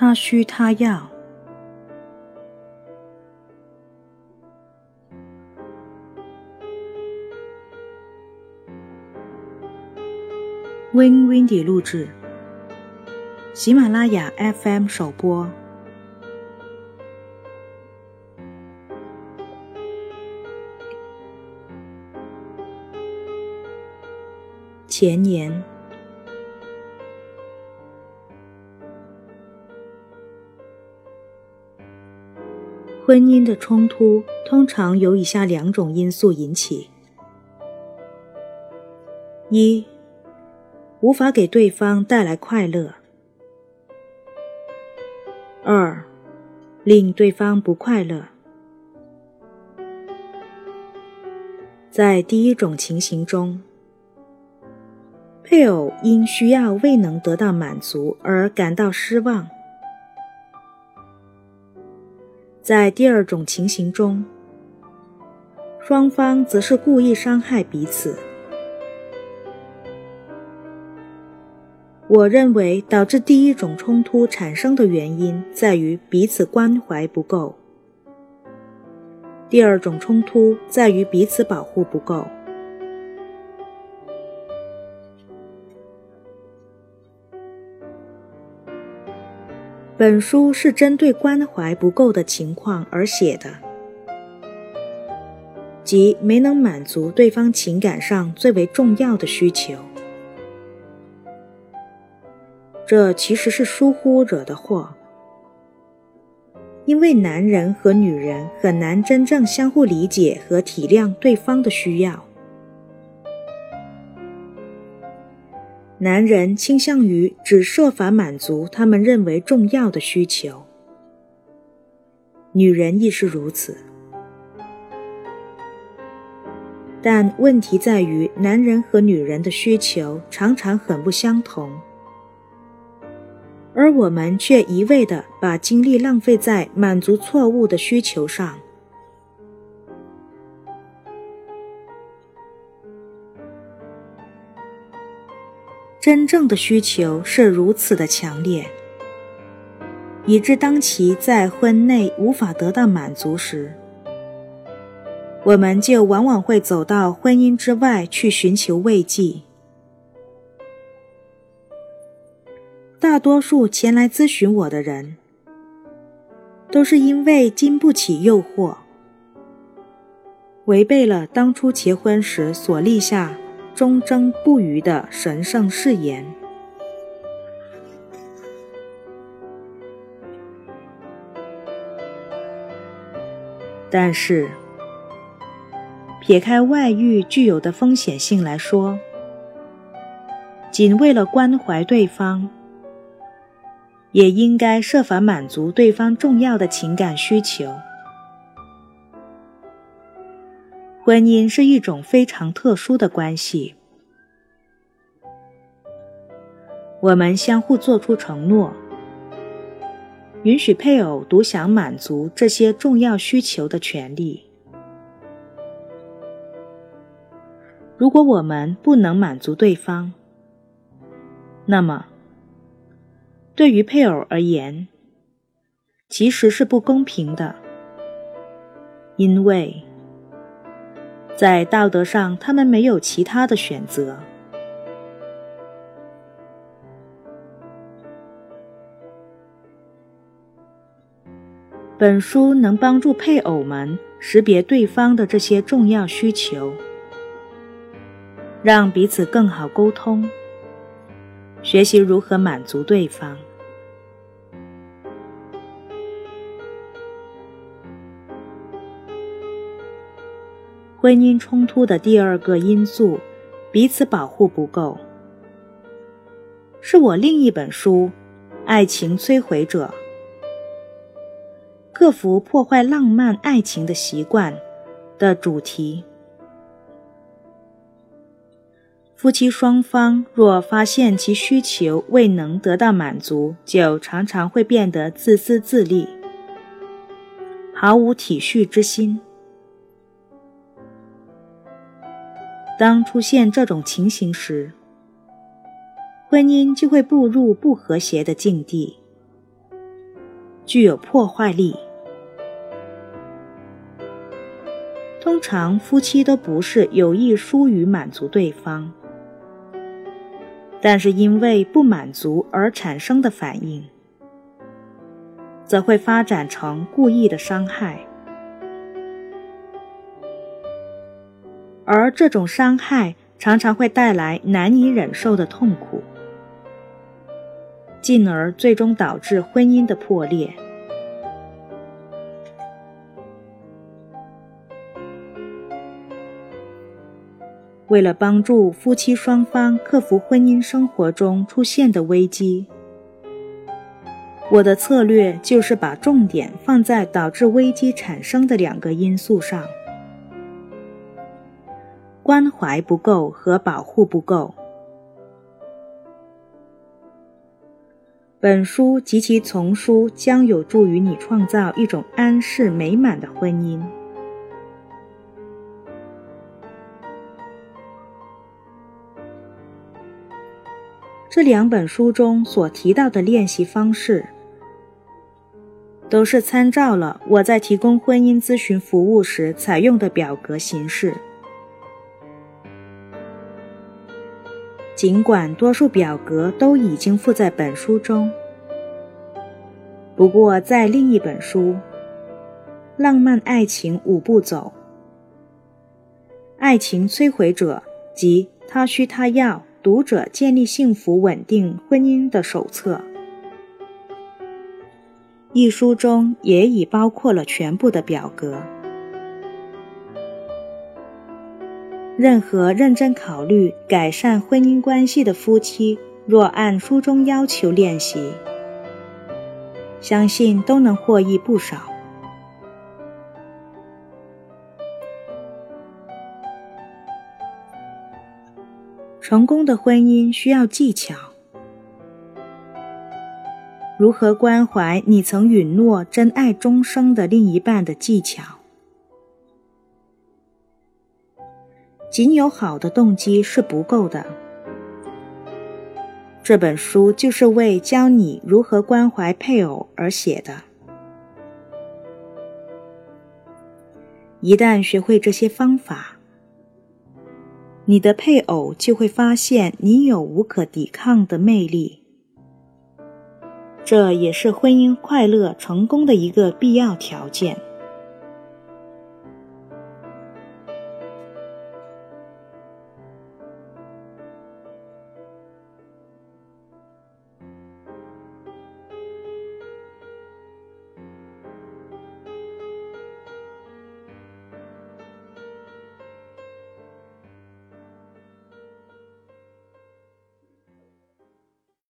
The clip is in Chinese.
他需他要。Win Windy 录制，喜马拉雅 FM 首播。前言。婚姻的冲突通常由以下两种因素引起：一、无法给对方带来快乐；二、令对方不快乐。在第一种情形中，配偶因需要未能得到满足而感到失望。在第二种情形中，双方则是故意伤害彼此。我认为导致第一种冲突产生的原因在于彼此关怀不够，第二种冲突在于彼此保护不够。本书是针对关怀不够的情况而写的，即没能满足对方情感上最为重要的需求。这其实是疏忽惹的祸，因为男人和女人很难真正相互理解和体谅对方的需要。男人倾向于只设法满足他们认为重要的需求，女人亦是如此。但问题在于，男人和女人的需求常常很不相同，而我们却一味地把精力浪费在满足错误的需求上。真正的需求是如此的强烈，以致当其在婚内无法得到满足时，我们就往往会走到婚姻之外去寻求慰藉。大多数前来咨询我的人，都是因为经不起诱惑，违背了当初结婚时所立下。忠贞不渝的神圣誓言。但是，撇开外遇具有的风险性来说，仅为了关怀对方，也应该设法满足对方重要的情感需求。婚姻是一种非常特殊的关系，我们相互做出承诺，允许配偶独享满足这些重要需求的权利。如果我们不能满足对方，那么对于配偶而言，其实是不公平的，因为。在道德上，他们没有其他的选择。本书能帮助配偶们识别对方的这些重要需求，让彼此更好沟通，学习如何满足对方。婚姻冲突的第二个因素，彼此保护不够，是我另一本书《爱情摧毁者：克服破坏浪漫爱情的习惯》的主题。夫妻双方若发现其需求未能得到满足，就常常会变得自私自利，毫无体恤之心。当出现这种情形时，婚姻就会步入不和谐的境地。具有破坏力。通常夫妻都不是有意疏于满足对方，但是因为不满足而产生的反应，则会发展成故意的伤害，而这种伤害常常会带来难以忍受的痛苦，进而最终导致婚姻的破裂。为了帮助夫妻双方克服婚姻生活中出现的危机，我的策略就是把重点放在导致危机产生的两个因素上：关怀不够和保护不够。本书及其丛书将有助于你创造一种安适美满的婚姻。这两本书中所提到的练习方式，都是参照了我在提供婚姻咨询服务时采用的表格形式。尽管多数表格都已经附在本书中，不过在另一本书《浪漫爱情五步走：爱情摧毁者及他需他要》。读者建立幸福稳定婚姻的手册一书中也已包括了全部的表格。任何认真考虑改善婚姻关系的夫妻，若按书中要求练习，相信都能获益不少。成功的婚姻需要技巧。如何关怀你曾允诺真爱终生的另一半的技巧？仅有好的动机是不够的。这本书就是为教你如何关怀配偶而写的。一旦学会这些方法，你的配偶就会发现你有无可抵抗的魅力，这也是婚姻快乐成功的一个必要条件。